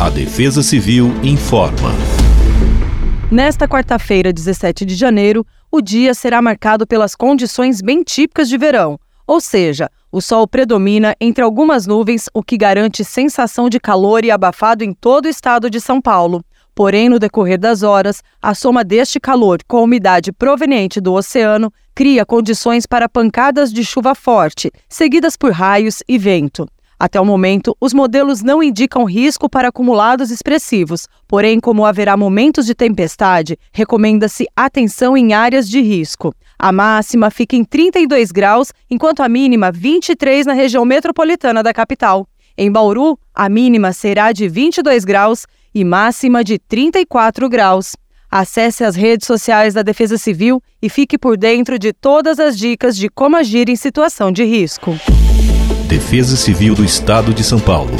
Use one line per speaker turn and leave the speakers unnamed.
A Defesa Civil informa.
Nesta quarta-feira, 17 de janeiro, o dia será marcado pelas condições bem típicas de verão, ou seja, o sol predomina entre algumas nuvens, o que garante sensação de calor e abafado em todo o estado de São Paulo. Porém, no decorrer das horas, a soma deste calor com a umidade proveniente do oceano cria condições para pancadas de chuva forte, seguidas por raios e vento. Até o momento, os modelos não indicam risco para acumulados expressivos, porém, como haverá momentos de tempestade, recomenda-se atenção em áreas de risco. A máxima fica em 32 graus, enquanto a mínima 23 na região metropolitana da capital. Em Bauru, a mínima será de 22 graus e máxima de 34 graus. Acesse as redes sociais da Defesa Civil e fique por dentro de todas as dicas de como agir em situação de risco.
Defesa Civil do Estado de São Paulo.